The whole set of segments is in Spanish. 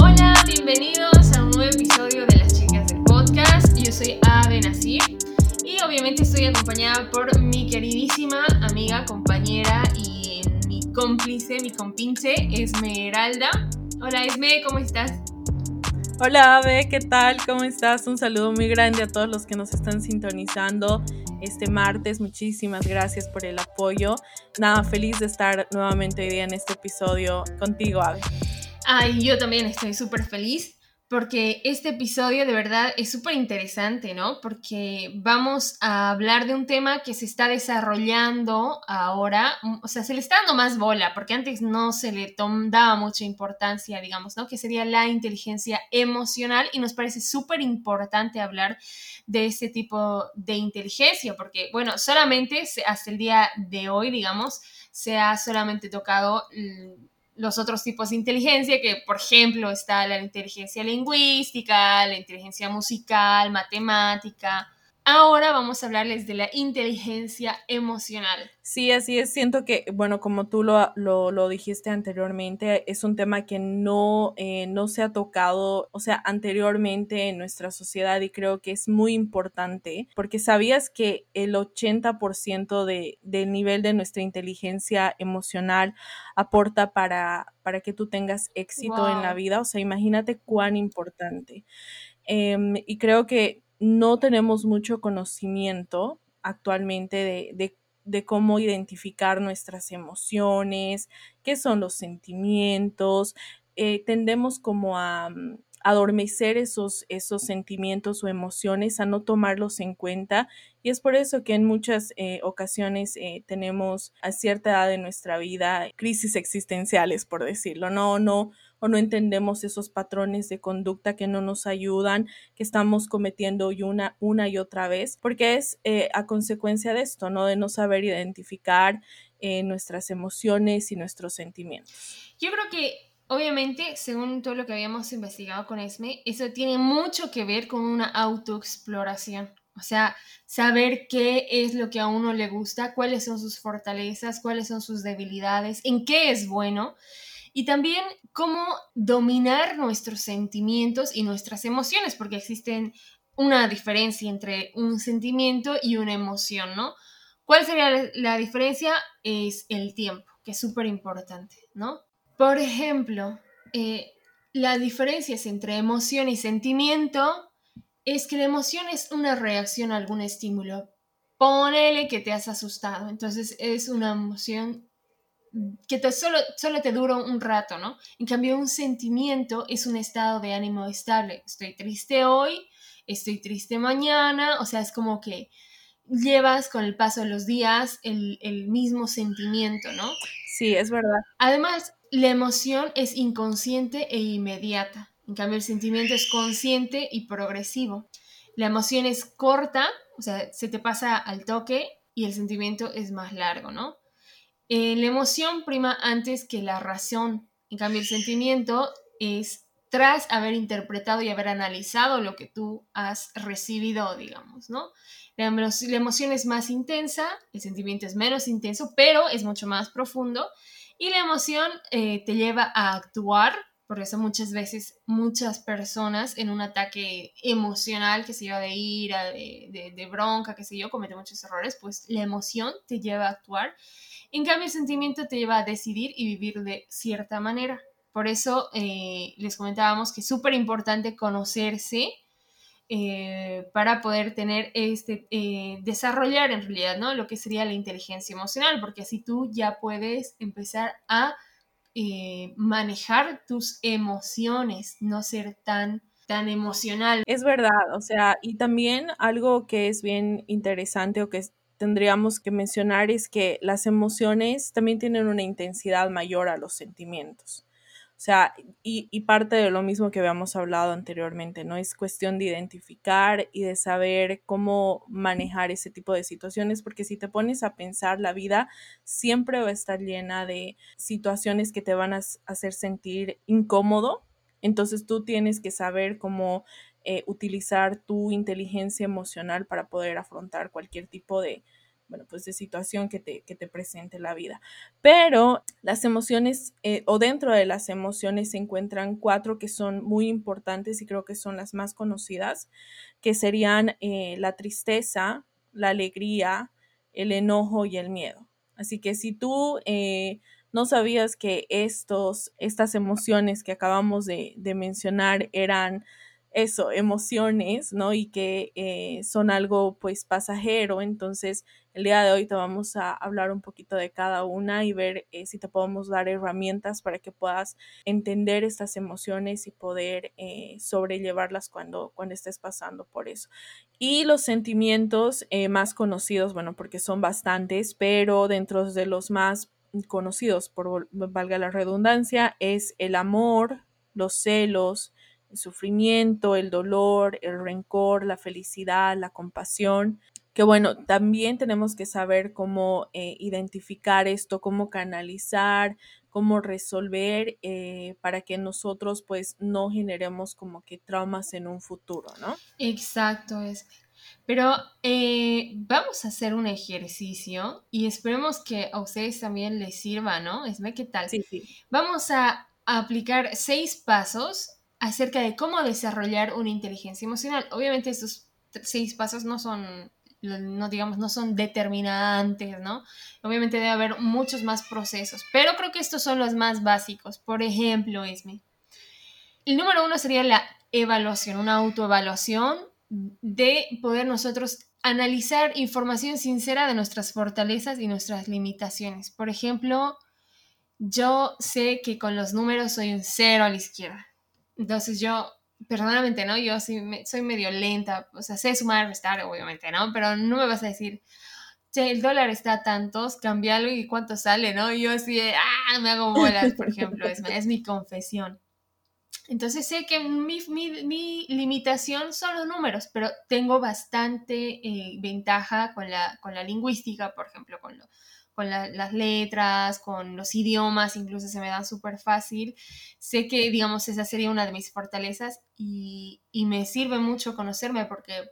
Hola, bienvenidos a un nuevo episodio de Las Chicas del Podcast. Yo soy Ave Nasir y obviamente estoy acompañada por mi queridísima amiga, compañera y mi cómplice, mi compinche, Esmeralda. Hola Esme, ¿cómo estás? Hola Ave, ¿qué tal? ¿Cómo estás? Un saludo muy grande a todos los que nos están sintonizando este martes. Muchísimas gracias por el apoyo. Nada, feliz de estar nuevamente hoy día en este episodio contigo, Ave. Ay, yo también estoy súper feliz porque este episodio de verdad es súper interesante, ¿no? Porque vamos a hablar de un tema que se está desarrollando ahora, o sea, se le está dando más bola, porque antes no se le daba mucha importancia, digamos, ¿no? Que sería la inteligencia emocional y nos parece súper importante hablar de este tipo de inteligencia, porque, bueno, solamente hasta el día de hoy, digamos, se ha solamente tocado los otros tipos de inteligencia, que por ejemplo está la inteligencia lingüística, la inteligencia musical, matemática, Ahora vamos a hablarles de la inteligencia emocional. Sí, así es. Siento que, bueno, como tú lo, lo, dijiste anteriormente, es un tema que no, eh, no se ha tocado, o sea, anteriormente en nuestra sociedad y creo que es muy importante porque sabías que el 80% de, del nivel de nuestra inteligencia emocional aporta para, para que tú tengas éxito en la vida. O sea, imagínate cuán importante. Em, y creo que no tenemos mucho conocimiento actualmente de, cómo identificar nuestras emociones, qué son los sentimientos. Eh, tendemos como a mm, adormecer esos, esos sentimientos o emociones, a no tomarlos en cuenta. Y es por eso que en muchas eh, ocasiones eh, tenemos a cierta edad de nuestra vida crisis existenciales, por decirlo. No, no, o no entendemos esos patrones de conducta que no nos ayudan, que estamos cometiendo una, una y otra vez, porque es eh, a consecuencia de esto, ¿no? De no saber identificar eh, nuestras emociones y nuestros sentimientos. Yo creo que Obviamente, según todo lo que habíamos investigado con ESME, eso tiene mucho que ver con una autoexploración. O sea, saber qué es lo que a uno le gusta, cuáles son sus fortalezas, cuáles son sus debilidades, en qué es bueno y también cómo dominar nuestros sentimientos y nuestras emociones, porque existen una diferencia entre un sentimiento y una emoción, ¿no? ¿Cuál sería la diferencia? Es el tiempo, que es súper importante, ¿no? Por ejemplo, eh, la diferencia entre emoción y sentimiento es que la emoción es una reacción a algún estímulo. Ponele que te has asustado, entonces es una emoción que te, solo, solo te dura un rato, ¿no? En cambio, un sentimiento es un estado de ánimo estable. Estoy triste hoy, estoy triste mañana, o sea, es como que llevas con el paso de los días el, el mismo sentimiento, ¿no? Sí, es verdad. Además, la emoción es inconsciente e inmediata. En cambio, el sentimiento es consciente y progresivo. La emoción es corta, o sea, se te pasa al toque y el sentimiento es más largo, ¿no? Eh, la emoción prima antes que la razón. En cambio, el sentimiento es tras haber interpretado y haber analizado lo que tú has recibido, digamos, ¿no? La, emoción es más intensa, el sentimiento es menos intenso, pero es mucho más profundo. Y la emoción eh, te lleva a actuar, por eso muchas veces muchas personas en un ataque emocional que se lleva de ira, de, de, de bronca, que sé yo, cometen muchos errores, pues la emoción te lleva a actuar en cambio, el sentimiento te lleva a decidir y vivir de cierta manera. Por eso eh, les comentábamos que es súper importante conocerse eh, para poder tener este, eh, desarrollar en realidad, ¿no? Lo que sería la inteligencia emocional, porque así tú ya puedes empezar a manejar tus emociones, no ser tan tan emocional. Es verdad, o sea, y también algo que es bien interesante o que tendríamos que mencionar es que las emociones también tienen una intensidad mayor a los sentimientos. Sea, y, parte de lo mismo que habíamos hablado anteriormente, ¿no? Es cuestión de identificar y de saber cómo manejar ese tipo de situaciones, porque si te pones a pensar, la vida siempre va a estar llena de situaciones que te van a hacer sentir incómodo. Entonces tú tienes que saber cómo eh, utilizar tu inteligencia emocional para poder afrontar cualquier tipo de, bueno, pues de situación que te, que te presente la vida. Pero las emociones, eh, o dentro de las emociones se encuentran cuatro que son muy importantes y creo que son las más conocidas, que serían eh, la tristeza, la alegría, el enojo y el miedo. Así que si tú eh, no sabías que estos, estas emociones que acabamos de, mencionar eran eso, emociones, ¿no? Y que son algo pues pasajero. Entonces, el día de hoy te vamos a hablar un poquito de cada una y ver eh, si te podemos dar herramientas para que puedas entender estas emociones y poder eh, sobrellevarlas cuando, cuando estés pasando por eso. Y los sentimientos más conocidos, bueno, porque son bastantes, pero dentro de los más conocidos, por valga la redundancia, es el amor, los celos, el sufrimiento, el dolor, el rencor, la felicidad, la compasión. Que bueno, también tenemos que saber cómo eh, identificar esto, cómo canalizar, cómo resolver eh, para que nosotros pues no generemos como que traumas en un futuro, ¿no? Exacto, es. Pero eh, vamos a hacer un ejercicio y esperemos que a ustedes también les sirva, ¿no? Esme, ¿qué tal? Sí, sí. Vamos a aplicar seis pasos acerca de cómo desarrollar una inteligencia emocional. Obviamente estos seis pasos no son, no digamos, no son determinantes, ¿no? Obviamente debe haber muchos más procesos, pero creo que estos son los más básicos. Por ejemplo, Esme, el número uno sería la evaluación, una autoevaluación de poder nosotros analizar información sincera de nuestras fortalezas y nuestras limitaciones. Por ejemplo, yo sé que con los números soy un cero a la izquierda. Entonces yo, personalmente, ¿no? Yo sí soy medio lenta, o sea, sé sumar, restar, obviamente, ¿no? Pero no me vas a decir, el dólar está a tantos, cambialo y cuánto sale, ¿no? Yo así, ah, me hago bolas, por ejemplo, es, es mi confesión. Entonces sé que mi, mi, mi, limitación son los números, pero tengo bastante eh, ventaja con la, con la lingüística, por ejemplo, con lo, con las letras, con los idiomas, incluso se me da súper fácil. Sé que, digamos, esa sería una de mis fortalezas y, me sirve mucho conocerme porque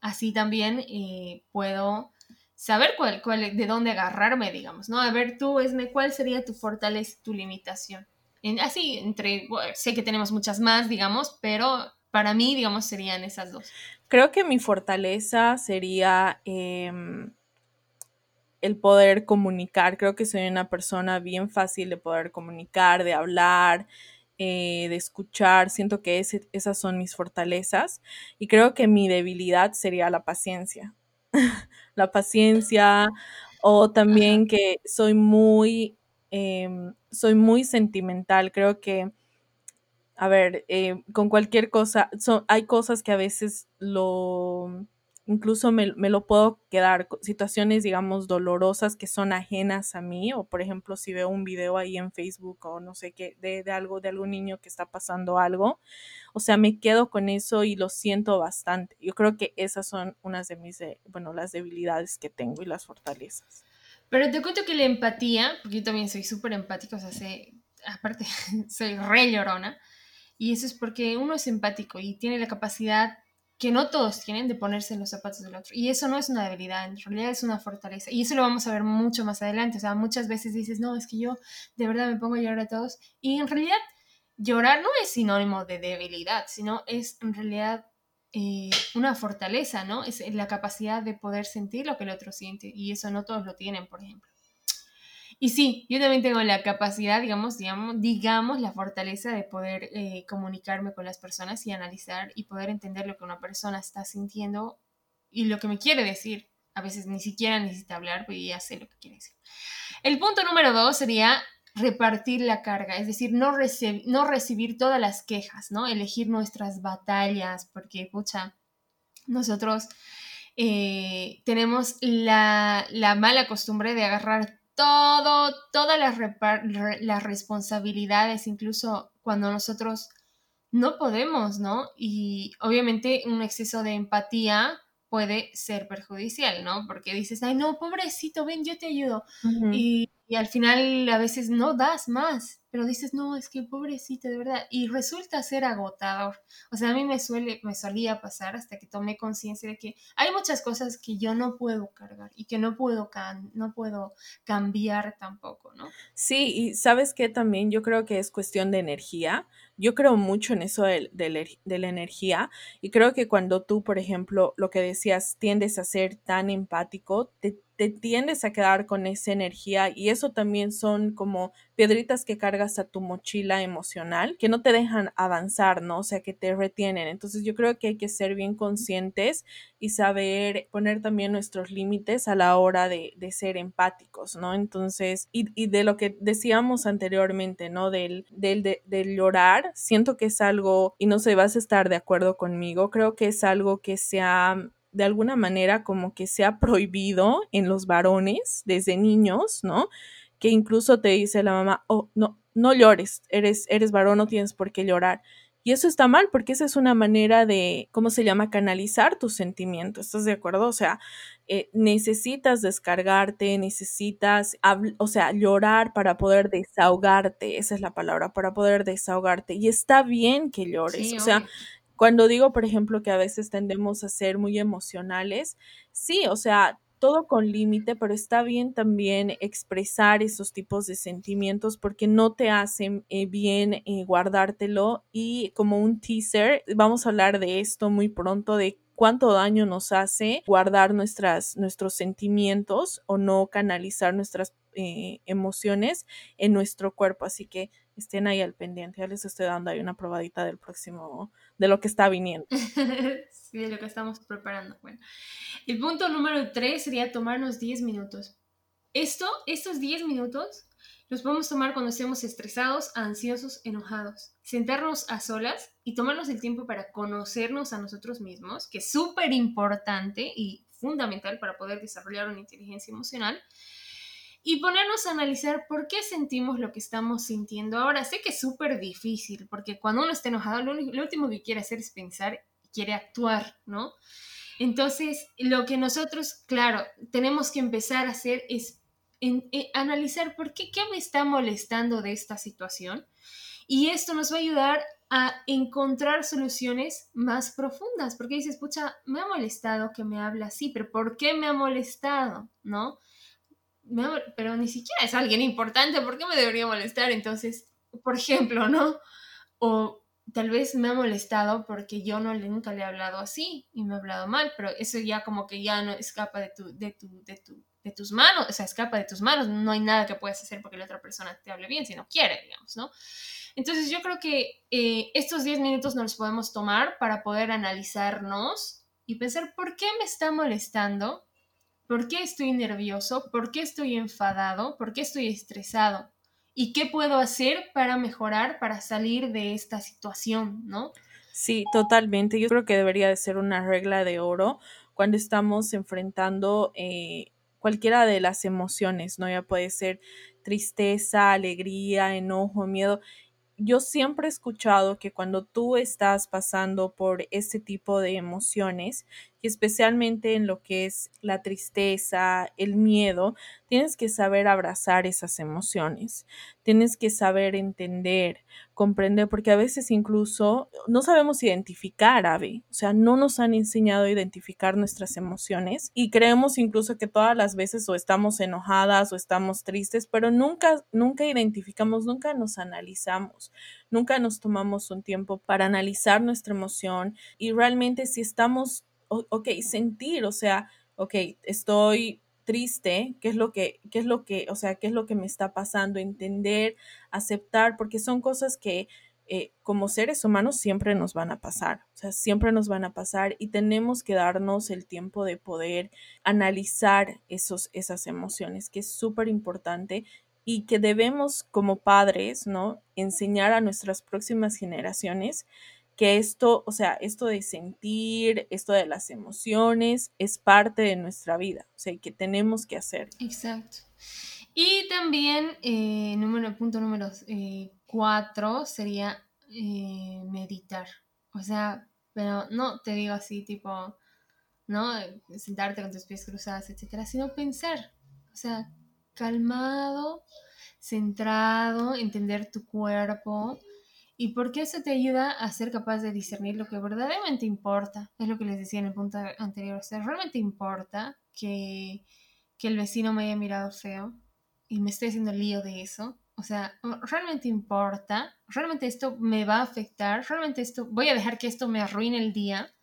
así también eh, puedo saber cuál, cuál, de dónde agarrarme, digamos, ¿no? A ver, tú, Esme, ¿cuál sería tu fortaleza, tu limitación? En, así, entre, sé que tenemos muchas más, digamos, pero para mí, digamos, serían esas dos. Creo que mi fortaleza sería... Em, el poder comunicar. Creo que soy una persona bien fácil de poder comunicar, de hablar, eh, de escuchar. Siento que esas son mis fortalezas y creo que mi debilidad sería la paciencia. la paciencia o también que soy muy, em, soy muy sentimental. Creo que a ver, eh, con cualquier cosa, hay cosas que a veces lo, incluso me, lo puedo quedar, situaciones, digamos, dolorosas que son ajenas a mí, o por ejemplo, si veo un video ahí en Facebook o no sé qué, de, algo, de algún niño que está pasando algo, o sea, me quedo con eso y lo siento bastante. Yo creo que esas son unas de mis, bueno, las debilidades que tengo y las fortalezas. Pero te cuento que la empatía, porque yo también soy súper empático, o sea, sé, aparte, soy re llorona, y eso es porque uno es empático y tiene la capacidad que no todos tienen de ponerse en los zapatos del otro. Y eso no es una debilidad, en realidad es una fortaleza. Y eso lo vamos a ver mucho más adelante. O sea, muchas veces dices, no, es que yo de verdad me pongo a llorar a todos. Y en realidad, llorar no es sinónimo de debilidad, sino es en realidad eh, una fortaleza, ¿no? Es la capacidad de poder sentir lo que el otro siente. Y eso no todos lo tienen, por ejemplo. Y sí, yo también tengo la capacidad, digamos, digamos, digamos la fortaleza de poder eh, comunicarme con las personas y analizar y poder entender lo que una persona está sintiendo y lo que me quiere decir. A veces ni siquiera necesita hablar, pero ya sé lo que quiere decir. El punto número dos sería repartir la carga, es decir, no, no recibir todas las quejas, ¿no? Elegir nuestras batallas, porque, pucha, nosotros eh, tenemos la, la mala costumbre de agarrar todo, todas las, las responsabilidades, incluso cuando nosotros no podemos, ¿no? Y obviamente un exceso de empatía puede ser perjudicial, ¿no? Porque dices, ay, no, pobrecito, ven, yo te ayudo. Y y al final a veces no das más, pero dices, no, es que pobrecita, de verdad, y resulta ser agotador. O sea, a mí me suele, me solía pasar hasta que tomé conciencia de que hay muchas cosas que yo no puedo cargar y que no puedo, no puedo cambiar tampoco, ¿no? Sí, y sabes que también yo creo que es cuestión de energía. Yo creo mucho en eso de, de la energía y creo que cuando tú, por ejemplo, lo que decías, tiendes a ser tan empático, te te tiendes a quedar con esa energía y eso también son como piedritas que cargas a tu mochila emocional que no te dejan avanzar, ¿no? O sea, que te retienen. Entonces yo creo que hay que ser bien conscientes y saber poner también nuestros límites a la hora de, ser empáticos, ¿no? Entonces, y, de lo que decíamos anteriormente, ¿no? Del, del, del llorar, siento que es algo, y no sé, vas a estar de acuerdo conmigo, creo que es algo que se ha de alguna manera como que se ha prohibido en los varones desde niños, ¿no? Que incluso te dice la mamá, oh, no, no llores, eres, eres varón, no tienes por qué llorar. Y eso está mal porque esa es una manera de, ¿cómo se llama?, canalizar tus sentimientos. ¿Estás de acuerdo? O sea, eh, necesitas descargarte, necesitas, o sea, llorar para poder desahogarte. Esa es la palabra, para poder desahogarte. Y está bien que llores. o sea, cuando digo, por ejemplo, que a veces tendemos a ser muy emocionales, sí, o sea, todo con límite, pero está bien también expresar esos tipos de sentimientos porque no te hacen eh, bien eh, guardártelo y como un teaser, vamos a hablar de esto muy pronto, de cuánto daño nos hace guardar nuestras, nuestros sentimientos o no canalizar nuestras eh, emociones en nuestro cuerpo. Así que estén ahí al pendiente. Ya les estoy dando ahí una probadita del próximo, de lo que está viniendo. sí, de lo que estamos preparando. Bueno, el punto número tres sería tomarnos 10 minutos. Esto, estos 10 minutos los podemos tomar cuando estemos estresados, ansiosos, enojados. Sentarnos a solas y tomarnos el tiempo para conocernos a nosotros mismos, que es súper importante y fundamental para poder desarrollar una inteligencia emocional y ponernos a analizar por qué sentimos lo que estamos sintiendo ahora. Sé que es súper difícil, porque cuando uno está enojado, lo, último que quiere hacer es pensar quiere actuar, ¿no? Entonces, lo que nosotros, claro, tenemos que empezar a hacer es analizar por qué, qué me está molestando de esta situación. Y esto nos va a ayudar a encontrar soluciones más profundas, porque dices, pucha, me ha molestado que me habla así, pero ¿por qué me ha molestado? ¿No? Pero ni siquiera es alguien importante, ¿por qué me debería molestar? Entonces, por ejemplo, ¿no? O tal vez me ha molestado porque yo no le, nunca le he hablado así y me he hablado mal, pero eso ya como que ya no escapa de, tu, de, tu, de, tu, de tus manos, o sea, escapa de tus manos, no hay nada que puedas hacer porque la otra persona te hable bien si no quiere, digamos, ¿no? Entonces yo creo que eh, estos 10 minutos nos los podemos tomar para poder analizarnos y pensar por qué me está molestando ¿Por qué estoy nervioso? ¿Por qué estoy enfadado? ¿Por qué estoy estresado? ¿Y qué puedo hacer para mejorar, para salir de esta situación, no? Sí, totalmente. Yo creo que debería de ser una regla de oro cuando estamos enfrentando eh, cualquiera de las emociones, ¿no? Ya puede ser tristeza, alegría, enojo, miedo yo siempre he escuchado que cuando tú estás pasando por este tipo de emociones, especialmente en lo que es la tristeza, el miedo, tienes que saber abrazar esas emociones, tienes que saber entender, comprender, porque a veces incluso no sabemos identificar, Ave, o sea, no nos han enseñado a identificar nuestras emociones y creemos incluso que todas las veces o estamos enojadas o estamos tristes, pero nunca, nunca identificamos, nunca nos analizamos, nunca nos tomamos un tiempo para analizar nuestra emoción y realmente si estamos ok, sentir, o sea, ok, estoy triste, qué es lo que, qué es lo que, o sea, qué es lo que me está pasando, entender, aceptar, porque son cosas que eh, como seres humanos siempre nos van a pasar, o sea, siempre nos van a pasar y tenemos que darnos el tiempo de poder analizar esos, esas emociones, que es súper importante y que debemos como padres, ¿no? Enseñar a nuestras próximas generaciones que esto, o sea, esto de sentir, esto de las emociones, es parte de nuestra vida, o sea, que tenemos que hacer. Exacto. Y también, eh, número, punto número eh, cuatro sería eh, meditar. O sea, pero no te digo así, tipo, ¿no? Sentarte con tus pies cruzados, etcétera, sino pensar. O sea, calmado, centrado, entender tu cuerpo. Y porque eso te ayuda a ser capaz de discernir lo que verdaderamente importa. Es lo que les decía en el punto anterior. O sea, realmente importa que, que el vecino me haya mirado feo y me esté haciendo lío de eso. O sea, realmente importa. Realmente esto me va a afectar. Realmente esto, voy a dejar que esto me arruine el día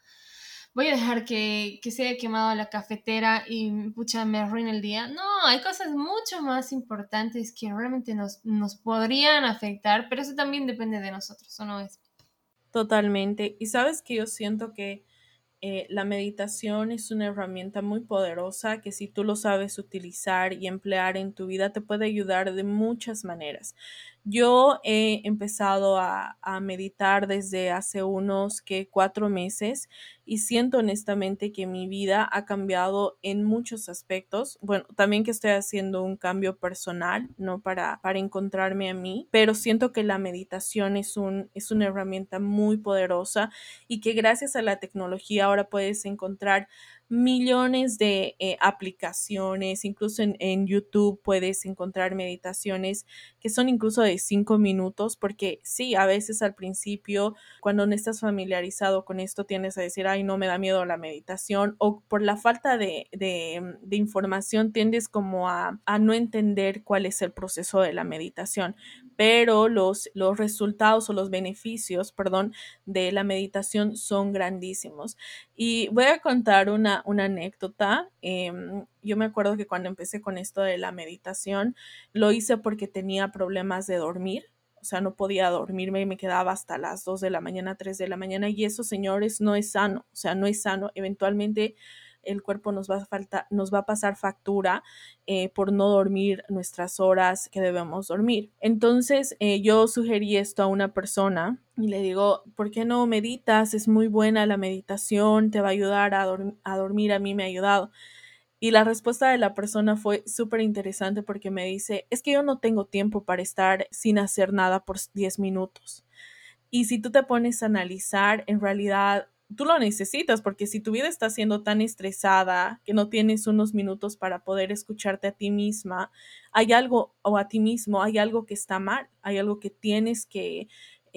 voy a dejar que, que se haya quemado la cafetera y pucha, me arruine el día. No, hay cosas mucho más importantes que realmente nos, nos podrían afectar, pero eso también depende de nosotros, ¿o no es? Totalmente. Y sabes que yo siento que eh, la meditación es una herramienta muy poderosa que si tú lo sabes utilizar y emplear en tu vida te puede ayudar de muchas maneras. Yo he empezado a, meditar desde hace unos que cuatro meses y siento honestamente que mi vida ha cambiado en muchos aspectos. Bueno, también que estoy haciendo un cambio personal, ¿no? Para, para encontrarme a mí, pero siento que la meditación es, un, es una herramienta muy poderosa y que gracias a la tecnología ahora puedes encontrar millones de eh, aplicaciones, incluso en, YouTube puedes encontrar meditaciones que son incluso de cinco minutos, porque sí, a veces al principio, cuando no estás familiarizado con esto, tienes a decir, ay, no me da miedo la meditación, o por la falta de, de, información tiendes como a, a no entender cuál es el proceso de la meditación pero los, los resultados o los beneficios, perdón, de la meditación son grandísimos. Y voy a contar una, una anécdota. Em, yo me acuerdo que cuando empecé con esto de la meditación, lo hice porque tenía problemas de dormir. O sea, no podía dormirme y me quedaba hasta las 2 de la mañana, 3 de la mañana. Y eso, señores, no es sano. O sea, no es sano. Eventualmente el cuerpo nos va a, falta, nos va a pasar factura eh, por no dormir nuestras horas que debemos dormir. Entonces eh, yo sugerí esto a una persona y le digo, ¿por qué no meditas? Es muy buena la meditación, te va a ayudar a, a dormir, a mí me ha ayudado. Y la respuesta de la persona fue súper interesante porque me dice, es que yo no tengo tiempo para estar sin hacer nada por 10 minutos. Y si tú te pones a analizar, en realidad tú lo necesitas porque si tu vida está siendo tan estresada que no tienes unos minutos para poder escucharte a ti misma, hay algo o a ti mismo, hay algo que está mal, hay algo que tienes que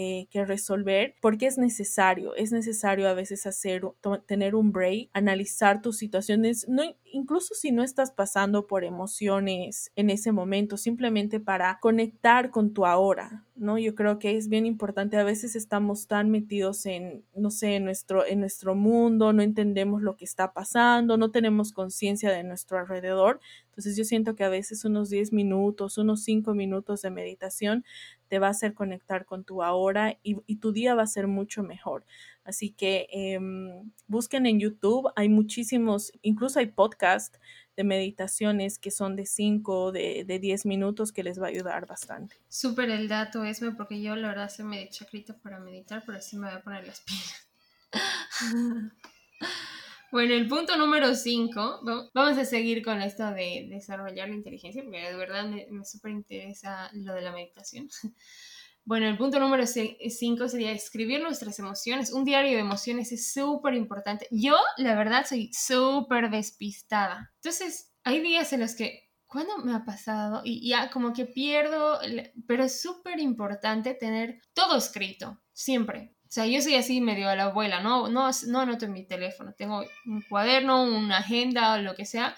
eh, que resolver porque es necesario, es necesario a veces hacer, tener un break, analizar tus situaciones, incluso si no estás pasando por emociones en ese momento, simplemente para conectar con tu ahora, ¿no? Yo creo que es bien importante, a veces estamos tan metidos en, no sé, en nuestro, en nuestro mundo, no entendemos lo que está pasando, no tenemos conciencia de nuestro alrededor, entonces yo siento que a veces unos 10 minutos, unos 5 minutos de meditación te va a hacer conectar con tu ahora y, tu día va a ser mucho mejor. Así que em, busquen en YouTube, hay muchísimos, incluso hay podcasts de meditaciones que son de 5, de, de 10 minutos que les va a ayudar bastante. Súper el dato, Esme, porque yo la verdad se me chacrita para meditar, pero sí me voy a poner las pilas. Bueno, el punto número 5, vamos a seguir con esto de desarrollar la inteligencia, porque de verdad me, me súper interesa lo de la meditación. Bueno, el punto número 5 sería escribir nuestras emociones. Un diario de emociones es súper importante. Yo, la verdad, soy súper despistada. Entonces, hay días en los que, ¿cuándo me ha pasado? Y ya como que pierdo, pero es súper importante tener todo escrito, siempre. O sea, yo soy así medio a la abuela, no, no, no anoto en mi teléfono, tengo un cuaderno, una agenda o lo que sea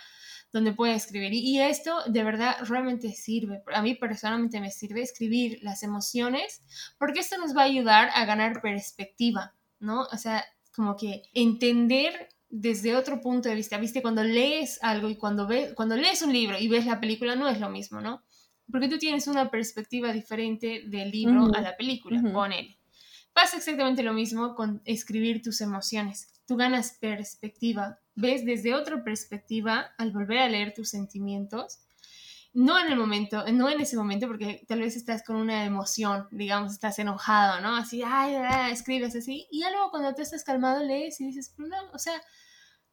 donde pueda escribir. Y esto de verdad realmente sirve. A mí personalmente me sirve escribir las emociones porque esto nos va a ayudar a ganar perspectiva, ¿no? O sea, como que entender desde otro punto de vista, ¿viste? Cuando lees algo y cuando, ves, cuando lees un libro y ves la película no es lo mismo, ¿no? Porque tú tienes una perspectiva diferente del libro a la película, con él. Pasa exactamente lo mismo con escribir tus emociones. Tú ganas perspectiva, ves desde otra perspectiva al volver a leer tus sentimientos. No en el momento, no en ese momento, porque tal vez estás con una emoción, digamos, estás enojado, ¿no? Así, ay, escribes así. Y ya luego cuando tú estás calmado lees y dices, no, o sea,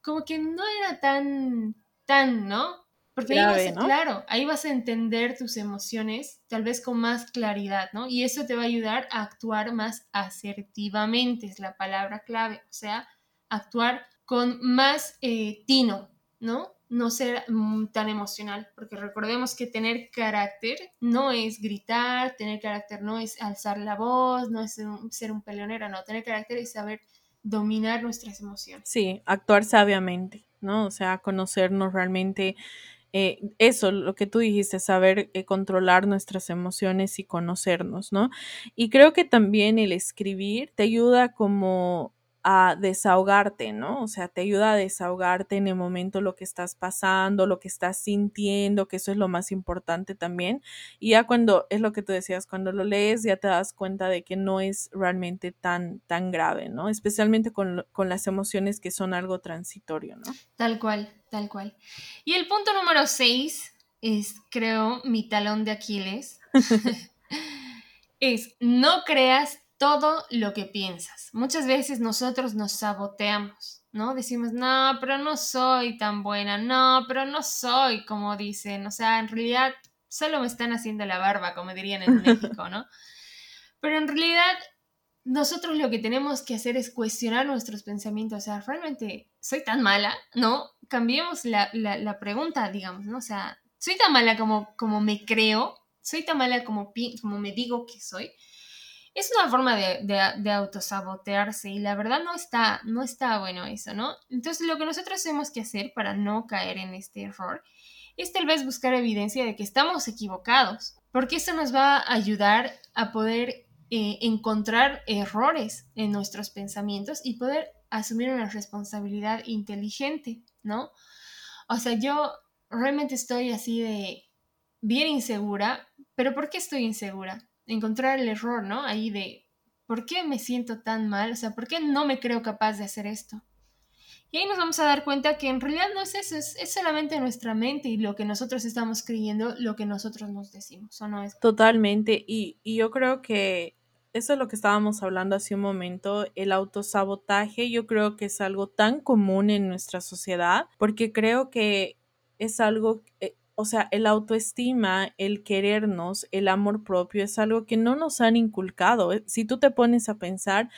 como que no era tan, tan, ¿no? Porque ahí vas, claro, ahí vas a entender tus emociones tal vez con más claridad, ¿no? Y eso te va a ayudar a actuar más asertivamente, es la palabra clave, o sea, actuar con más eh, tino, ¿no? no ser mm, tan emocional, porque recordemos que tener carácter no es gritar, tener carácter no es alzar la voz, no es ser un peleonero, no, tener carácter es saber dominar nuestras emociones. Sí, actuar sabiamente, ¿no? O sea, conocernos realmente eh, eso, lo que tú dijiste, saber eh, controlar nuestras emociones y conocernos, ¿no? Y creo que también el escribir te ayuda como a desahogarte, ¿no? O sea, te ayuda a desahogarte en el momento lo que estás pasando, lo que estás sintiendo, que eso es lo más importante también. Y ya cuando, es lo que tú decías, cuando lo lees ya te das cuenta de que no es realmente tan, tan grave, ¿no? Especialmente con, con las emociones que son algo transitorio, ¿no? Tal cual, tal cual. Y el punto número seis es, creo, mi talón de Aquiles. es, no creas todo lo que piensas. Muchas veces nosotros nos saboteamos, ¿no? Decimos, no, pero no soy tan buena, no, pero no soy como dicen, o sea, en realidad solo me están haciendo la barba, como dirían en México, ¿no? Pero en realidad nosotros lo que tenemos que hacer es cuestionar nuestros pensamientos, o sea, realmente soy tan mala, ¿no? Cambiemos la, pregunta, digamos, ¿no? O sea, soy tan mala como, como me creo, soy tan mala como, como me digo que soy es una forma de, de, autosabotearse y la verdad no está, no está bueno eso, ¿no? Entonces lo que nosotros tenemos que hacer para no caer en este error es tal vez buscar evidencia de que estamos equivocados, porque eso nos va a ayudar a poder eh, encontrar errores en nuestros pensamientos y poder asumir una responsabilidad inteligente, ¿no? O sea, yo realmente estoy así de bien insegura, pero ¿por qué estoy insegura? Encontrar el error, ¿no? Ahí de, ¿por qué me siento tan mal? O sea, ¿por qué no me creo capaz de hacer esto? Y ahí nos vamos a dar cuenta que en realidad no es eso, es, solamente nuestra mente y lo que nosotros estamos creyendo, lo que nosotros nos decimos, ¿o no es? Totalmente, y, y yo creo que eso es lo que estábamos hablando hace un momento, el autosabotaje, yo creo que es algo tan común en nuestra sociedad, porque creo que es algo, eh, o sea, el autoestima, el querernos, el amor propio es algo que no nos han inculcado. Eh, si tú te pones a pensar,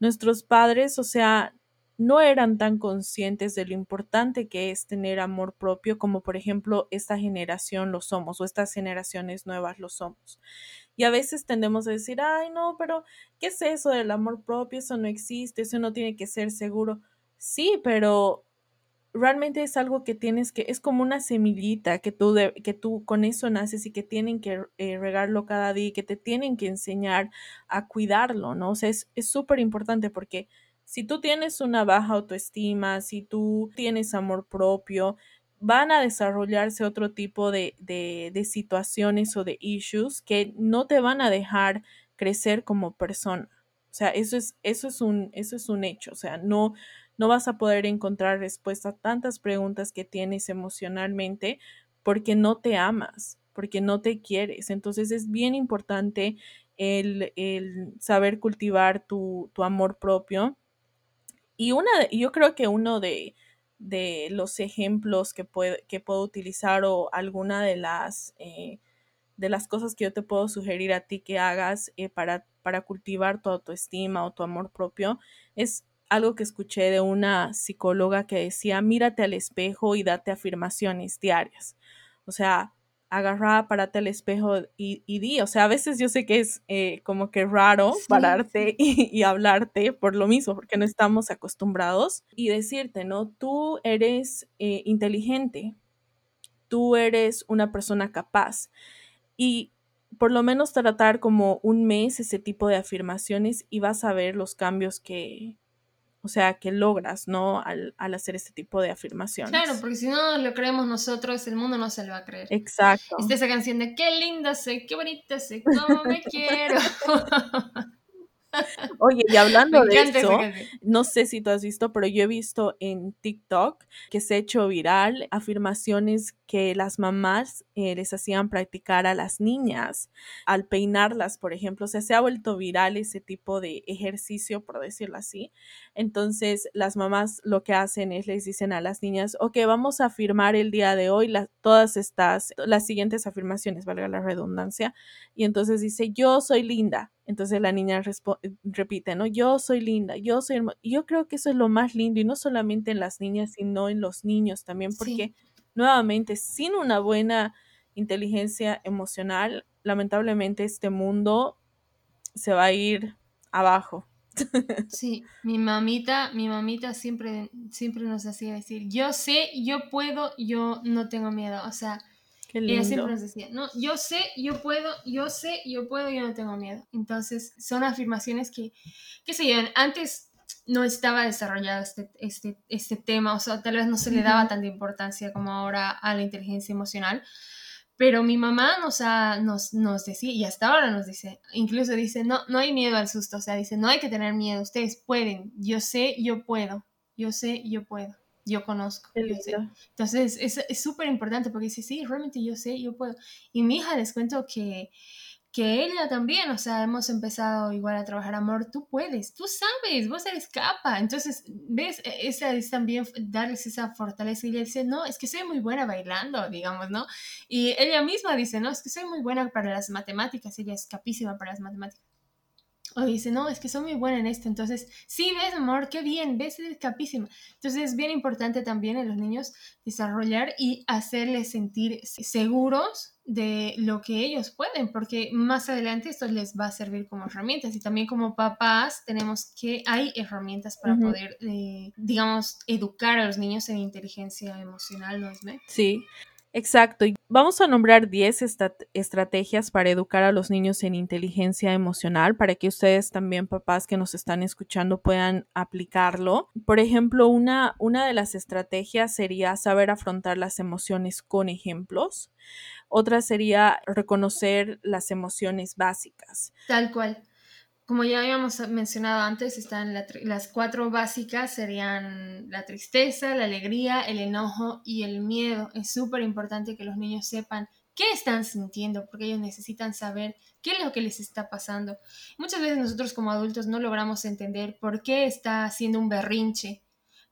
nuestros padres, o sea, no eran tan conscientes de lo importante que es tener amor propio como por ejemplo esta generación lo somos o estas generaciones nuevas lo somos. Y a veces tendemos a decir, ay no, pero ¿qué es eso del amor propio? Eso no existe, eso no tiene que ser seguro. Sí, pero realmente es algo que tienes que, es como una semillita que tú, que tú con eso naces y que tienen que eh, regarlo cada día y que te tienen que enseñar a cuidarlo, ¿no? O sea, es súper importante porque si tú tienes una baja autoestima, si tú tienes amor propio, van a desarrollarse otro tipo de, de, de situaciones o de issues que no te van a dejar crecer como persona. O sea, eso es, eso es un, eso es un hecho. O sea, no, no vas a poder encontrar respuesta a tantas preguntas que tienes emocionalmente porque no te amas, porque no te quieres. Entonces es bien importante el, saber cultivar tu, amor propio. Y una, yo creo que uno de, los ejemplos que, que puedo utilizar o alguna de las, eh, de las cosas que yo te puedo sugerir a ti que hagas eh, para, para cultivar tu autoestima o tu amor propio es algo que escuché de una psicóloga que decía, mírate al espejo y date afirmaciones diarias. O sea, agarra, parate al espejo y, di. O sea, a veces yo sé que es eh, como que raro pararte y, hablarte por lo mismo, porque no estamos acostumbrados. Y decirte, ¿no? Tú eres eh, inteligente, tú eres una persona capaz. Y por lo menos tratar como un mes ese tipo de afirmaciones y vas a ver los cambios que, o sea, que logras, ¿no? Al, hacer este tipo de afirmaciones. Claro, porque si no lo creemos nosotros, el mundo no se lo va a creer. Exacto. Está esa canción de qué linda soy, qué bonita soy, cómo me quiero. Oye, y hablando de eso, no sé si tú has visto, pero yo he visto en TikTok que se ha hecho viral afirmaciones que las mamás eh, les hacían practicar a las niñas al peinarlas, por ejemplo. O sea, se ha vuelto viral ese tipo de ejercicio, por decirlo así. Entonces, las mamás lo que hacen es les dicen a las niñas, ok, vamos a afirmar el día de hoy todas estas, las siguientes afirmaciones, valga la redundancia. Y entonces dice, yo soy linda. Entonces la niña repite, ¿no? Yo soy linda, yo soy hermosa. Yo creo que eso es lo más lindo, y no solamente en las niñas, sino en los niños también, porque nuevamente, sin una buena inteligencia emocional, lamentablemente este mundo se va a ir abajo. Sí, mi mamita, mi mamita siempre, siempre nos hacía decir, yo sé, yo puedo, yo no tengo miedo. O sea, ella siempre nos decía, no, yo sé, yo puedo, yo sé, yo puedo, yo no tengo miedo. Entonces, son afirmaciones que, qué sé yo, antes no estaba desarrollado este, este, este tema, o sea, tal vez no se le daba tanta importancia como ahora a la inteligencia emocional. Pero mi mamá nos, ha, nos, nos decía, y hasta ahora nos dice, incluso dice, no, no hay miedo al susto, o sea, dice, no hay que tener miedo, ustedes pueden, yo sé, yo puedo, yo sé, yo puedo, yo conozco. Yo sé. Entonces, es súper importante porque dice, sí, realmente yo sé, yo puedo. Y mi hija les cuento que que ella también, o sea, hemos empezado igual a trabajar amor, tú puedes, tú sabes, vos eres capa. Entonces, ves, e, esa es también darles esa fortaleza y ella dice, no, es que soy muy buena bailando, digamos, ¿no? Y ella misma dice, no, es que soy muy buena para las matemáticas, ella es capísima para las matemáticas. O dice, no, es que soy muy buena en esto. Entonces, sí, ves, amor, qué bien, ves, es capísima. Entonces, es bien importante también en los niños desarrollar y hacerles sentir seguros de lo que ellos pueden, porque más adelante esto les va a servir como herramientas y también como papás tenemos que hay herramientas para poder, eh, digamos, educar a los niños en inteligencia emocional, ¿no es? Sí, exacto. Vamos a nombrar 10 estrategias para educar a los niños en inteligencia emocional para que ustedes también, papás que nos están escuchando, puedan aplicarlo. Por ejemplo, una, una de las estrategias sería saber afrontar las emociones con ejemplos. Otra sería reconocer las emociones básicas. Tal cual. Como ya habíamos mencionado antes, están las cuatro básicas, serían la tristeza, la alegría, el enojo y el miedo. Es súper importante que los niños sepan qué están sintiendo, porque ellos necesitan saber qué es lo que les está pasando. Muchas veces nosotros como adultos no logramos entender por qué está haciendo un berrinche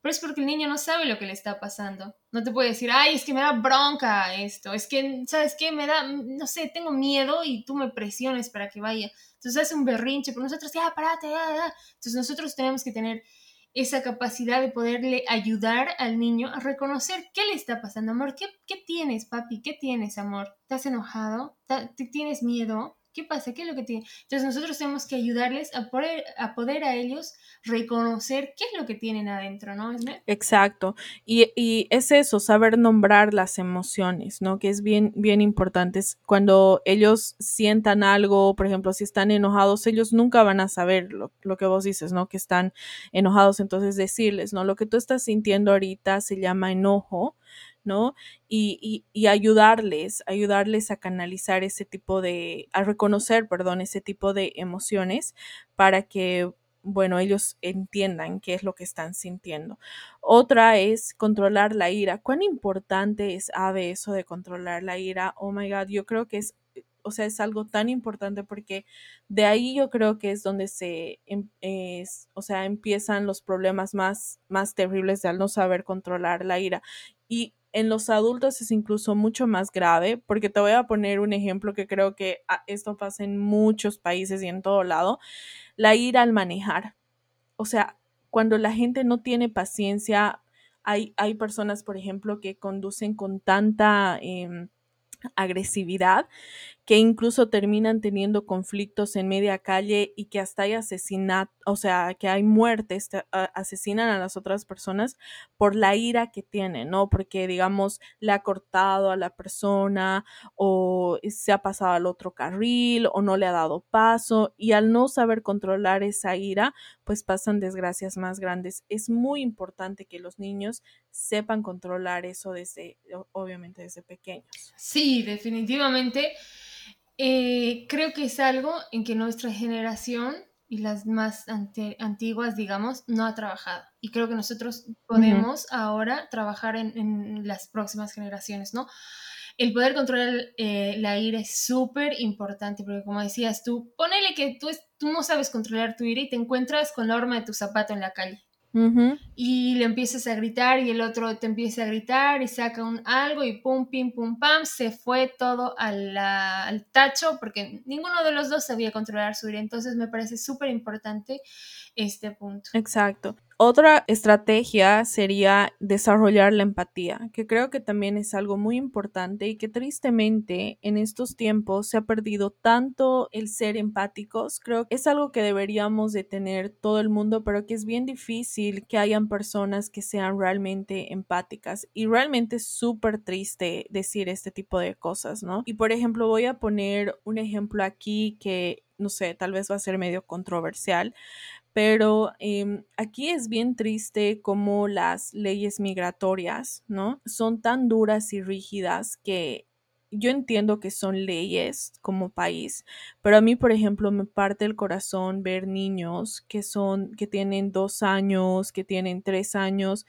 pero es porque el niño no sabe lo que le está pasando. No te puede decir, ay, es que me da bronca esto, es que, ¿sabes qué? Me da, no sé, tengo miedo y tú me presiones para que vaya. Entonces hace un berrinche, pero nosotros, ya, parate, ya, ya. Entonces nosotros tenemos que tener esa capacidad de poderle ayudar al niño a reconocer qué le está pasando. Amor, ¿qué, tienes, papi? ¿Qué tienes, amor? ¿Estás enojado? ¿Te ¿Tienes miedo? ¿Qué pasa? ¿Qué es lo que tiene? Entonces nosotros tenemos que ayudarles a poder, a poder a ellos reconocer qué es lo que tienen adentro, ¿no? Exacto. Y, y, es eso, saber nombrar las emociones, ¿no? Que es bien, bien importante. cuando ellos sientan algo, por ejemplo, si están enojados, ellos nunca van a saber lo, lo que vos dices, ¿no? Que están enojados, entonces decirles, ¿no? Lo que tú estás sintiendo ahorita se llama enojo ¿no? Y, y, ayudarles, ayudarles a canalizar ese tipo de, a reconocer, perdón, ese tipo de emociones para que, bueno, ellos entiendan qué es lo que están sintiendo. Otra es controlar la ira. ¿Cuán importante es, Ave, eso de controlar la ira? Oh my God, yo creo que es o sea, es algo tan importante porque de ahí yo creo que es donde se, em, o sea, empiezan los problemas más, más terribles de al no saber controlar la ira. Y en los adultos es incluso mucho más grave, porque te voy a poner un ejemplo que creo que ah, esto pasa en muchos países y en todo lado, la ira al manejar. O sea, cuando la gente no tiene paciencia, hay, hay personas, por ejemplo, que conducen con tanta em, agresividad que incluso terminan teniendo conflictos en media calle y que hasta hay asesinato, o sea, que hay muertes, asesinan a las otras personas por la ira que tienen, ¿no? Porque, digamos, le ha cortado a la persona o se ha pasado al otro carril o no le ha dado paso y al no saber controlar esa ira, pues pasan desgracias más grandes. Es muy importante que los niños sepan controlar eso desde, obviamente, desde pequeños. Sí, definitivamente. Eh, creo que es algo en que nuestra generación y las más antiguas, digamos, no ha trabajado. Y creo que nosotros podemos ahora trabajar en, las próximas generaciones, ¿no? El poder controlar eh, la ira es súper importante, porque como decías tú, ponele que tú, tú no sabes controlar tu ira y te encuentras con la horma de tu zapato en la calle. Y le empiezas a gritar y el otro te empieza a gritar y saca un algo y pum, pim, pum, pam, se fue todo al tacho porque ninguno de los dos sabía controlar su ira. Entonces me parece súper importante este punto. Exacto. Otra estrategia sería desarrollar la empatía, que creo que también es algo muy importante y que tristemente en estos tiempos se ha perdido tanto el ser empáticos. Creo que es algo que deberíamos de tener todo el mundo, pero que es bien difícil que hayan personas que sean realmente empáticas y realmente es súper triste decir este tipo de cosas, ¿no? Y por ejemplo, voy a poner un ejemplo aquí que no sé, tal vez va a ser medio controversial, pero em, aquí es bien triste como las leyes migratorias, ¿no? Son tan duras y rígidas que yo entiendo que son leyes como país, pero a mí, por ejemplo, me parte el corazón ver niños que son, que tienen dos años, que tienen tres años,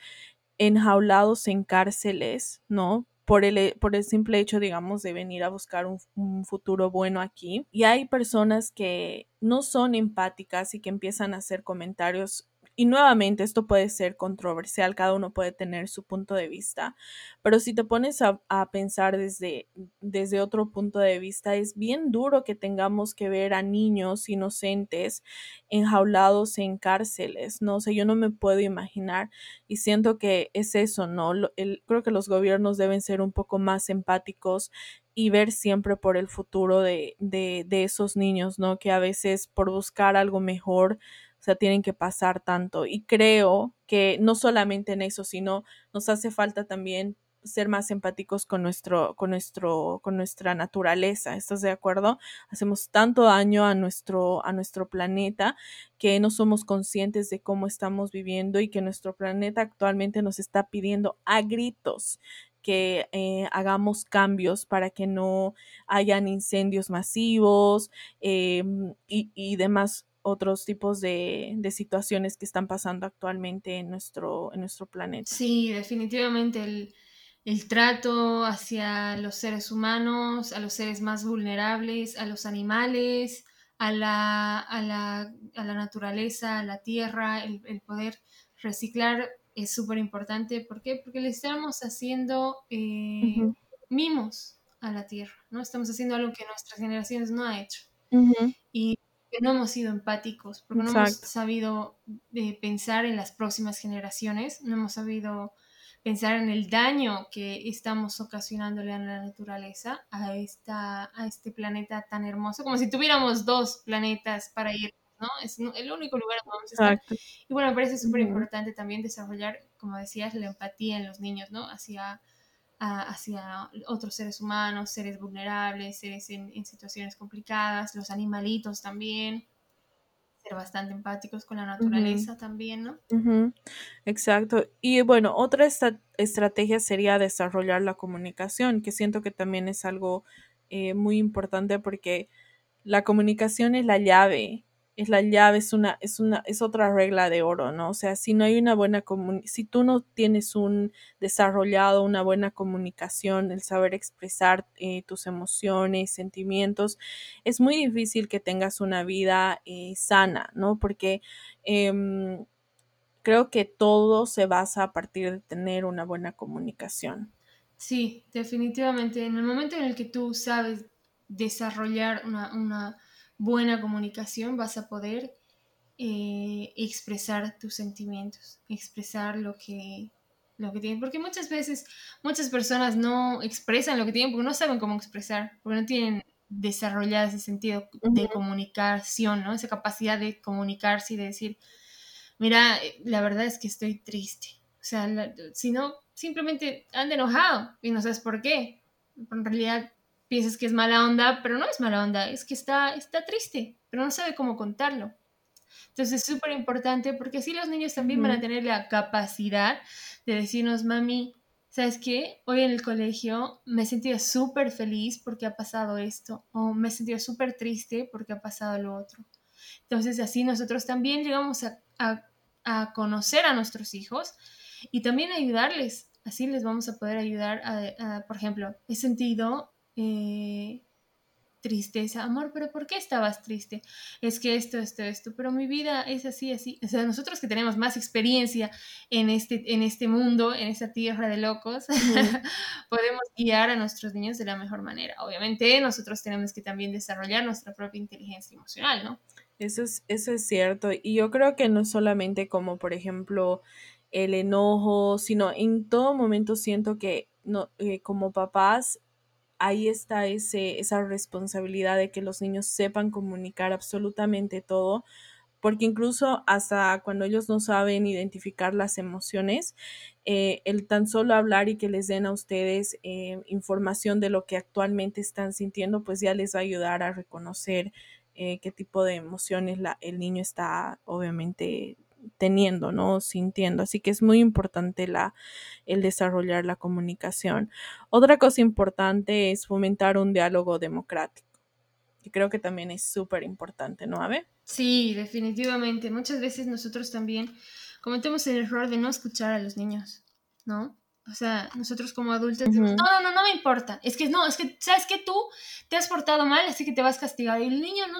enjaulados en cárceles, ¿no? Por el, por el simple hecho, digamos, de venir a buscar un, un, futuro bueno aquí. Y hay personas que no son empáticas y que empiezan a hacer comentarios y nuevamente esto puede ser controversial, cada uno puede tener su punto de vista, pero si te pones a, pensar desde, desde otro punto de vista, es bien duro que tengamos que ver a niños inocentes enjaulados en cárceles, ¿no? O sea, yo no me puedo imaginar y siento que es eso, ¿no? El, creo que los gobiernos deben ser un poco más empáticos y ver siempre por el futuro de, de, esos niños, ¿no? Que a veces por buscar algo mejor, sea, tienen que pasar tanto. Y creo que no solamente en eso, sino nos hace falta también ser más empáticos con nuestro, con nuestro, con nuestra naturaleza. ¿Estás de acuerdo? Hacemos tanto daño a nuestro, a nuestro planeta que no somos conscientes de cómo estamos viviendo y que nuestro planeta actualmente nos está pidiendo a gritos que eh, hagamos cambios para que no hayan incendios masivos y, y demás otros tipos de, de, situaciones que están pasando actualmente en nuestro, en nuestro planeta. Sí, definitivamente el, el, trato hacia los seres humanos, a los seres más vulnerables, a los animales, a la, a la, a la naturaleza, a la tierra, el, el poder reciclar es súper importante. ¿Por qué? Porque le estamos haciendo eh, uh -huh. mimos a la tierra, ¿no? Estamos haciendo algo que nuestras generaciones no han hecho. Uh -huh. Y no hemos sido empáticos, porque Exacto. no hemos sabido eh, pensar en las próximas generaciones, no hemos sabido pensar en el daño que estamos ocasionándole a la naturaleza, a, esta, a este planeta tan hermoso, como si tuviéramos dos planetas para ir, ¿no? Es el único lugar donde vamos a estar. Exacto. Y bueno, me parece súper importante también desarrollar, como decías, la empatía en los niños, ¿no? Hacia a, hacia otros seres humanos, seres vulnerables, seres en, en, situaciones complicadas, los animalitos también, ser bastante empáticos con la naturaleza uh -huh. también, ¿no? Uh -huh. Exacto. Y bueno, otra esta estrategia sería desarrollar la comunicación, que siento que también es algo eh, muy importante porque la comunicación es la llave es la llave, es una, es una, es otra regla de oro, ¿no? O sea, si no hay una buena si tú no tienes un desarrollado, una buena comunicación, el saber expresar eh, tus emociones, sentimientos, es muy difícil que tengas una vida eh, sana, ¿no? Porque eh, creo que todo se basa a partir de tener una buena comunicación. Sí, definitivamente. En el momento en el que tú sabes desarrollar una, una buena comunicación vas a poder eh, expresar tus sentimientos, expresar lo que, lo que tienen. Porque muchas veces muchas personas no expresan lo que tienen porque no saben cómo expresar, porque no tienen desarrollado ese sentido uh -huh. de comunicación, ¿no? Esa capacidad de comunicarse y de decir, mira, la verdad es que estoy triste. O sea, si no, simplemente anda enojado y no sabes por qué. Pero en realidad piensas que es mala onda, pero no es mala onda, es que está, está triste, pero no sabe cómo contarlo. Entonces es súper importante porque así los niños también uh -huh. van a tener la capacidad de decirnos, mami, ¿sabes qué? Hoy en el colegio me he sentido súper feliz porque ha pasado esto, o me he sentido súper triste porque ha pasado lo otro. Entonces así nosotros también llegamos a, a, a conocer a nuestros hijos y también ayudarles. Así les vamos a poder ayudar a, a por ejemplo, he sentido eh, tristeza, amor, pero ¿por qué estabas triste? Es que esto, esto, esto, pero mi vida es así, así. O sea, nosotros que tenemos más experiencia en este, en este mundo, en esta tierra de locos, mm. podemos guiar a nuestros niños de la mejor manera. Obviamente nosotros tenemos que también desarrollar nuestra propia inteligencia emocional, ¿no? Eso es, eso es cierto. Y yo creo que no solamente como, por ejemplo, el enojo, sino en todo momento siento que no, eh, como papás ahí está ese, esa responsabilidad de que los niños sepan comunicar absolutamente todo, porque incluso hasta cuando ellos no saben identificar las emociones, eh, el tan solo hablar y que les den a ustedes eh, información de lo que actualmente están sintiendo, pues ya les va a ayudar a reconocer eh, qué tipo de emociones la, el niño está obviamente teniendo, ¿no? Sintiendo. Así que es muy importante la, el desarrollar la comunicación. Otra cosa importante es fomentar un diálogo democrático, que creo que también es súper importante, ¿no, Ave? Sí, definitivamente. Muchas veces nosotros también cometemos el error de no escuchar a los niños, ¿no? O sea, nosotros como adultos decimos, no, no, no, no me importa. Es que no, es que, ¿sabes que Tú te has portado mal, así que te vas castigado. Y el niño, no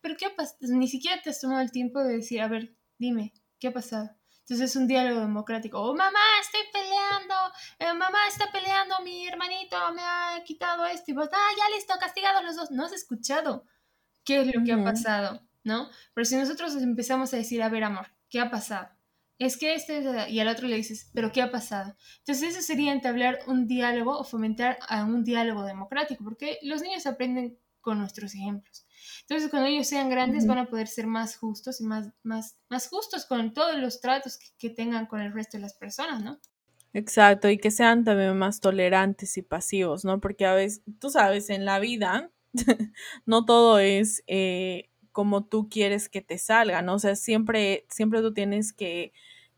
¿pero qué pasa? Ni siquiera te has tomado el tiempo de decir, a ver, dime, ¿qué ha pasado? Entonces es un diálogo democrático. Oh, mamá, estoy peleando. Eh, mamá está peleando. Mi hermanito me ha quitado esto. Y vos, ah, ya listo, castigados los dos. No has escuchado qué es lo que ha pasado, ¿no? Pero si nosotros empezamos a decir, a ver, amor, ¿qué ha pasado? Es que este, y al otro le dices, pero ¿qué ha pasado? Entonces eso sería entablar un diálogo o fomentar a un diálogo democrático, porque los niños aprenden con nuestros ejemplos. Entonces, cuando ellos sean grandes, van a poder ser más justos y más, más, más justos con todos los tratos que, tengan con el resto de las personas, ¿no? Exacto, y que sean también más tolerantes y pasivos, ¿no? Porque a veces, tú sabes, en la vida no todo es eh, como tú quieres que te salga, ¿no? O sea, siempre, siempre tú tienes que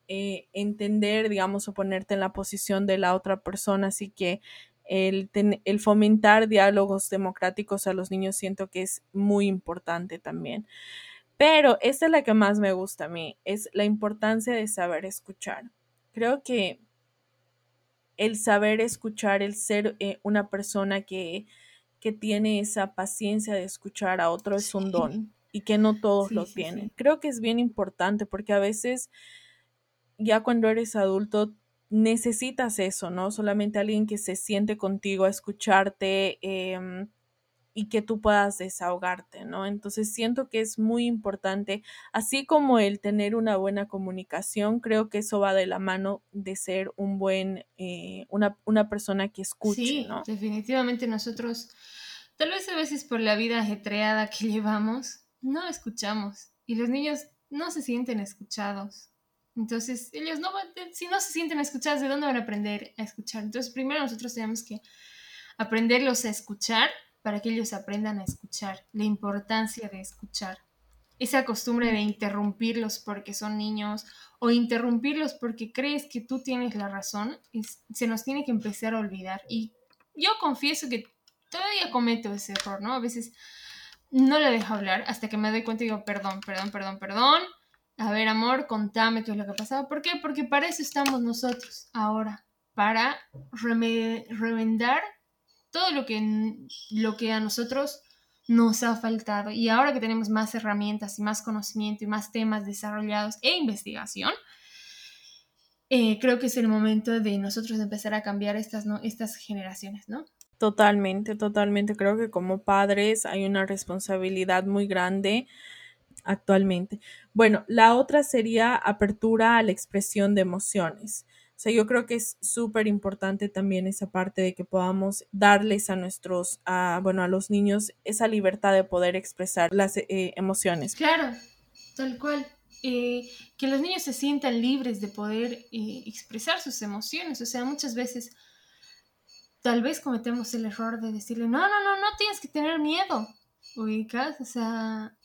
eh, entender, digamos, o ponerte en la posición de la otra persona, así que el, el, fomentar diálogos democráticos a los niños siento que es muy importante también. Pero esta es la que más me gusta a mí, es la importancia de saber escuchar. Creo que el saber escuchar, el ser eh, una persona que, que, tiene esa paciencia de escuchar a otro es un don y que no todos lo tienen. Creo que es bien importante porque a veces ya cuando eres adulto necesitas eso, ¿no? Solamente alguien que se siente contigo a escucharte em, y que tú puedas desahogarte, ¿no? Entonces siento que es muy importante, así como el tener una buena comunicación, creo que eso va de la mano de ser un buen, eh, una, una, persona que escuche, sí, ¿no? Definitivamente nosotros, tal vez a veces por la vida ajetreada que llevamos, no escuchamos y los niños no se sienten escuchados. Entonces, ellos no si no se sienten escuchados, ¿de dónde van a aprender a escuchar? Entonces, primero nosotros tenemos que aprenderlos a escuchar para que ellos aprendan a escuchar, la importancia de escuchar. Esa costumbre de interrumpirlos porque son niños o interrumpirlos porque crees que tú tienes la razón, se nos tiene que empezar a olvidar. Y yo confieso que todavía cometo ese error, ¿no? A veces no le dejo hablar hasta que me doy cuenta y digo, perdón, perdón, perdón, perdón, a ver, amor, contame qué es lo que ha pasado. ¿Por qué? Porque para eso estamos nosotros ahora, para remendar todo lo que, lo que a nosotros nos ha faltado. Y ahora que tenemos más herramientas y más conocimiento y más temas desarrollados e investigación, eh, creo que es el momento de nosotros empezar a cambiar estas, ¿no? estas generaciones, ¿no? Totalmente, totalmente. Creo que como padres hay una responsabilidad muy grande actualmente. Bueno, la otra sería apertura a la expresión de emociones. O sea, yo creo que es súper importante también esa parte de que podamos darles a nuestros, a, bueno, a los niños esa libertad de poder expresar las eh, emociones. Claro, tal cual. Eh, que los niños se sientan libres de poder eh, expresar sus emociones. O sea, muchas veces tal vez cometemos el error de decirle, no, no, no, no tienes que tener miedo ubicas, o sea,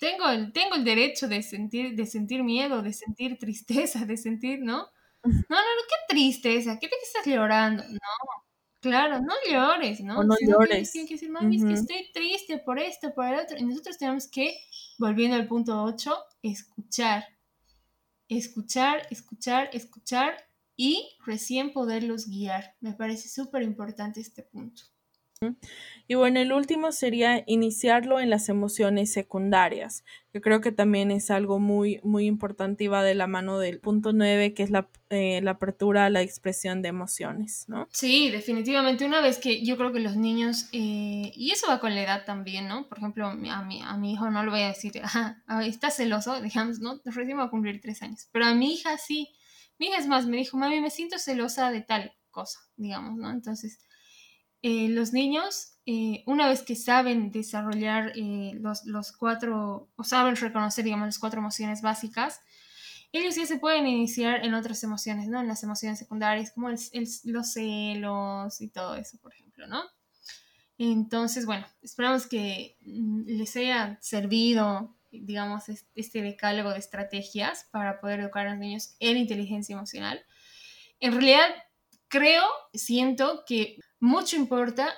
tengo el, tengo el derecho de sentir, de sentir miedo, de sentir tristeza, de sentir, ¿no? No, no, no, qué tristeza, ¿qué te estás llorando? No, claro, no llores, ¿no? O no llores. Tienes que decir, mami, es que estoy triste por esto, por el otro. Y nosotros tenemos que, volviendo al punto 8, escuchar. Escuchar, escuchar, escuchar y recién poderlos guiar. Me parece súper importante este punto. Y bueno, el último sería iniciarlo en las emociones secundarias. Yo creo que también es algo muy, muy importante y va de la mano del punto 9, que es la, eh, la apertura a la expresión de emociones, ¿no? Sí, definitivamente. Una vez que yo creo que los niños, eh, y eso va con la edad también, ¿no? Por ejemplo, a mi, a mi hijo no le voy a decir, ajá, está celoso, digamos, ¿no? Recién va a cumplir tres años. Pero a mi hija sí. Mi hija es más, me dijo, mami, me siento celosa de tal cosa, digamos, ¿no? Entonces, eh, los niños, eh, una vez que saben desarrollar eh, los, los, cuatro, o saben reconocer, digamos, las cuatro emociones básicas, ellos ya se pueden iniciar en otras emociones, ¿no? En las emociones secundarias, como el, los celos y todo eso, por ejemplo, ¿no? Entonces, bueno, esperamos que mm, les haya servido, digamos, este decálogo de estrategias para poder educar a los niños en inteligencia emocional. En realidad, creo, siento que mucho importa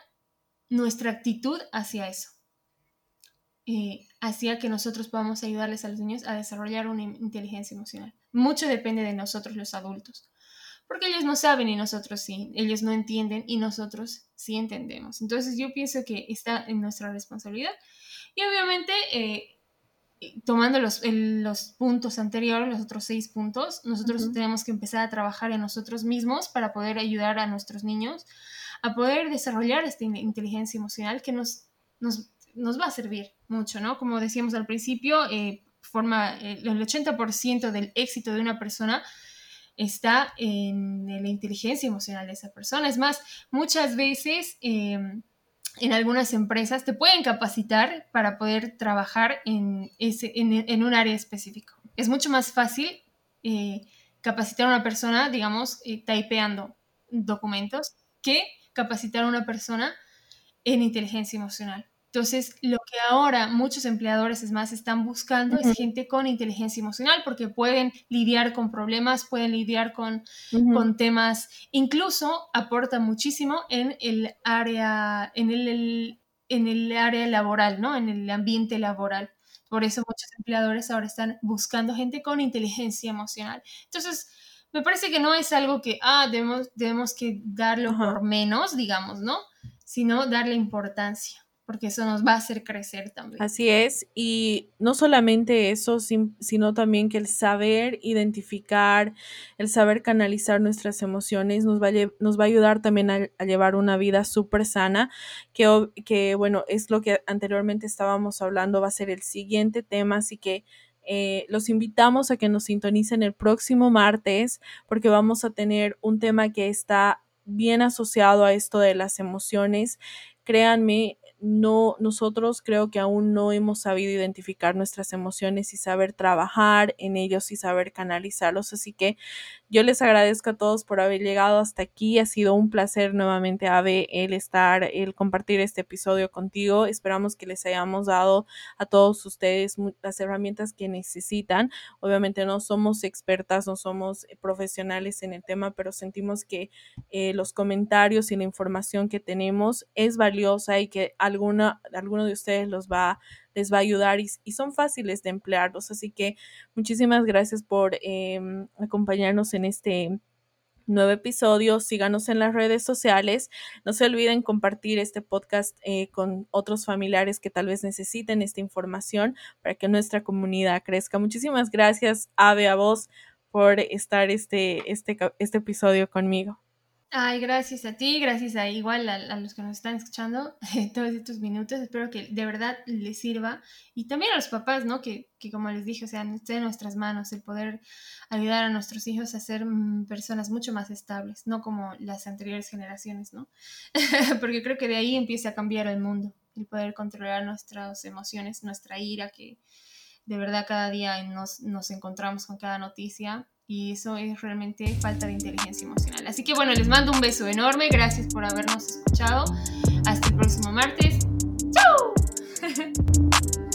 nuestra actitud hacia eso, eh, hacia que nosotros podamos ayudarles a los niños a desarrollar una inteligencia emocional. Mucho depende de nosotros los adultos, porque ellos no saben y nosotros sí, ellos no entienden y nosotros sí entendemos. Entonces yo pienso que está en nuestra responsabilidad y obviamente... Eh, tomando los, los, puntos anteriores, los otros seis puntos, nosotros tenemos que empezar a trabajar en nosotros mismos para poder ayudar a nuestros niños a poder desarrollar esta inteligencia emocional que nos, nos, nos va a servir mucho, ¿no? Como decíamos al principio, eh, forma eh, el 80% del éxito de una persona está en, la inteligencia emocional de esa persona. Es más, muchas veces em, en algunas empresas te pueden capacitar para poder trabajar en, ese, en, un área específico. Es mucho más fácil eh, capacitar a una persona, digamos, eh, typeando documentos que capacitar a una persona en inteligencia emocional. Entonces, lo que ahora muchos empleadores, es más, están buscando es gente con inteligencia emocional porque pueden lidiar con problemas, pueden lidiar con, con temas, incluso aporta muchísimo en el área, en el, en el área laboral, ¿no? En el ambiente laboral. Por eso muchos empleadores ahora están buscando gente con inteligencia emocional. Entonces, me parece que no es algo que, ah, debemos, debemos que darlo por menos, digamos, ¿no? Sino darle importancia, porque eso nos va a hacer crecer también. Así es, y no solamente eso, sino también que el saber identificar, el saber canalizar nuestras emociones nos va a, nos va a ayudar también a, llevar una vida súper sana, que, que bueno, es lo que anteriormente estábamos hablando, va a ser el siguiente tema, así que eh, los invitamos a que nos sintonicen el próximo martes porque vamos a tener un tema que está bien asociado a esto de las emociones. Créanme, no, nosotros creo que aún no hemos sabido identificar nuestras emociones y saber trabajar en ellos y saber canalizarlos. Así que yo les agradezco a todos por haber llegado hasta aquí. Ha sido un placer nuevamente, Ave, el estar, el compartir este episodio contigo. Esperamos que les hayamos dado a todos ustedes las herramientas que necesitan. Obviamente no somos expertas, no somos profesionales en el tema, pero sentimos que eh, los comentarios y la información que tenemos es valiosa y que alguna, alguno de ustedes los va, les va a ayudar y, son fáciles de emplearlos. Así que muchísimas gracias por em, acompañarnos en este nuevo episodio. Síganos en las redes sociales. No se olviden compartir este podcast eh, con otros familiares que tal vez necesiten esta información para que nuestra comunidad crezca. Muchísimas gracias, Ave, a vos por estar este, este, este episodio conmigo. Ay, gracias a ti, gracias a igual a, los que nos están escuchando todos estos minutos. Espero que de verdad les sirva. Y también a los papás, ¿no? Que, que como les dije, o sea, esté en nuestras manos el poder ayudar a nuestros hijos a ser mm, personas mucho más estables, no como las anteriores generaciones, ¿no? Porque creo que de ahí empieza a cambiar el mundo, el poder controlar nuestras emociones, nuestra ira, que de verdad cada día nos, nos encontramos con cada noticia y eso es realmente falta de inteligencia emocional. Así que bueno, les mando un beso enorme, gracias por habernos escuchado. Hasta el próximo martes. ¡Chao!